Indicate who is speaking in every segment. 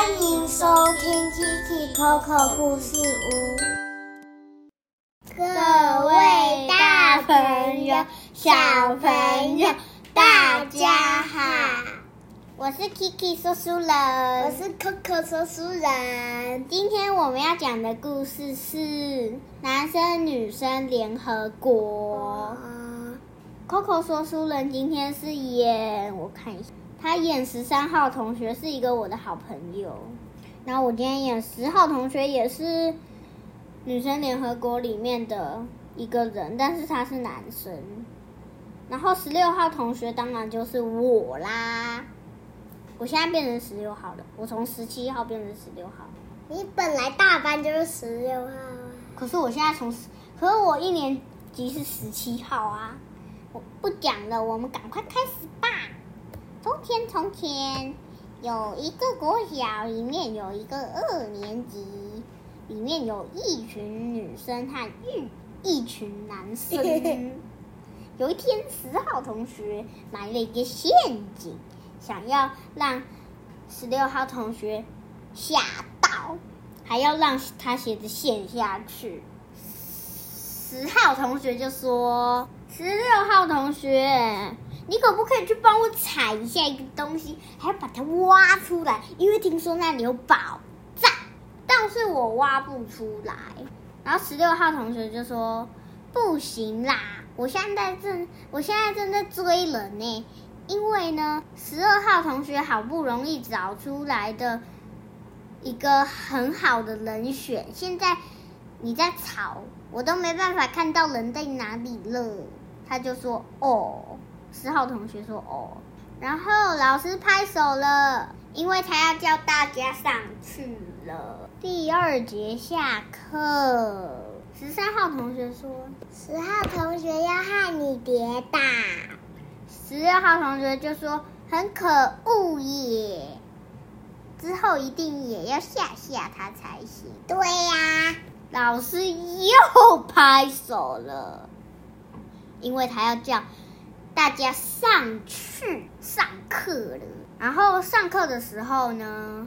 Speaker 1: 欢迎收听 Kiki Coco 故事屋。各位大朋友、小朋友，大家好！
Speaker 2: 我是 Kiki 说书人，
Speaker 1: 我是 Coco 说书人。
Speaker 2: 今天我们要讲的故事是男生女生联合国。Coco 说书人今天是演，我看一下，他演十三号同学是一个我的好朋友，然后我今天演十号同学也是女生联合国里面的一个人，但是他是男生。然后十六号同学当然就是我啦。我现在变成十六号了，我从十七号变成十六号。
Speaker 1: 你本来大班就是十六号啊，
Speaker 2: 可是我现在从，可是我一年级是十七号啊。我不讲了，我们赶快开始天有一个国小，里面有一个二年级，里面有一群女生和一一群男生。有一天，十号同学埋了一个陷阱。想要让十六号同学吓到，还要让他鞋子陷下去。十号同学就说：“十六号同学，你可不可以去帮我踩一下一个东西，还要把它挖出来？因为听说那里有宝藏，但是我挖不出来。”然后十六号同学就说：“不行啦，我现在正，我现在正在追人呢。”因为呢，十二号同学好不容易找出来的一个很好的人选，现在你在吵，我都没办法看到人在哪里了。他就说：“哦。”十号同学说：“哦。”然后老师拍手了，因为他要叫大家上去了。第二节下课，十三号同学说：“
Speaker 1: 十号同学要害你跌倒。”
Speaker 2: 十六号同学就说：“很可恶耶，之后一定也要吓吓他才行。”
Speaker 1: 对呀，
Speaker 2: 老师又拍手了，因为他要叫大家上去上课了。然后上课的时候呢，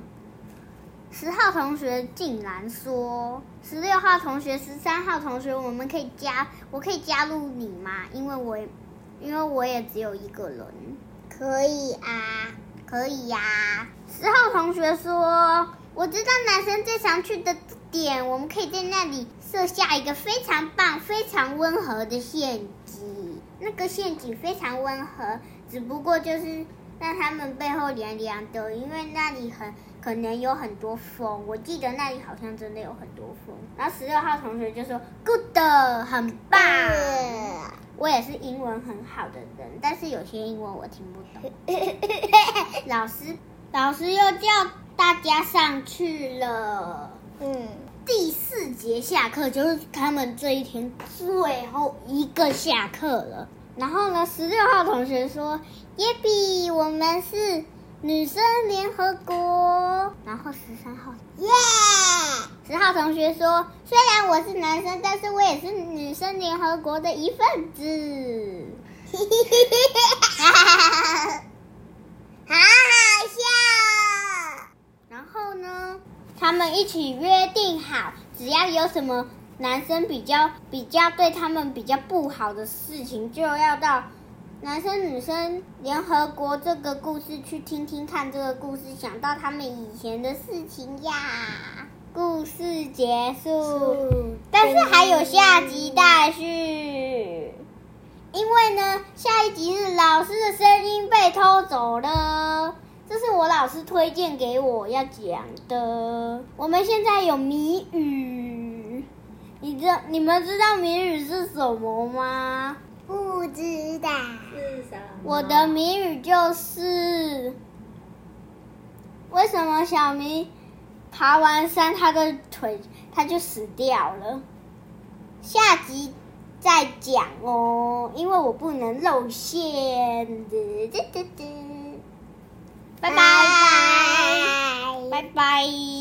Speaker 2: 十号同学竟然说：“十六号同学、十三号同学，我们可以加，我可以加入你吗？因为我。”因为我也只有一个人，
Speaker 1: 可以啊，
Speaker 2: 可以呀。十号同学说：“我知道男生最常去的点，我们可以在那里设下一个非常棒、非常温和的陷阱。那个陷阱非常温和，只不过就是让他们背后凉凉的，因为那里很可能有很多风。我记得那里好像真的有很多风。”然后十六号同学就说：“Good，很棒。”我也是英文很好的人，但是有些英文我听不懂。老师，老师又叫大家上去了。嗯，节下课就是他们这一天最后一个下课了。然后呢，十六号同学说：“耶比，我们是。”女生联合国，然后十三号，
Speaker 1: 耶！
Speaker 2: 十号同学说：“虽然我是男生，但是我也是女生联合国的一份子。”哈哈哈！好好笑。然后呢，他们一起约定好，只要有什么男生比较比较对他们比较不好的事情，就要到。男生女生联合国这个故事去听听看，这个故事想到他们以前的事情呀。故事结束，但是还有下集待续。因为呢，下一集是老师的声音被偷走了，这是我老师推荐给我要讲的。我们现在有谜语，你知你们知道谜语是什么吗？
Speaker 1: 不知道
Speaker 3: 是什么？
Speaker 2: 我的谜语就是：为什么小明爬完山，他的腿他就死掉了？下集再讲哦，因为我不能露馅的。拜拜，拜。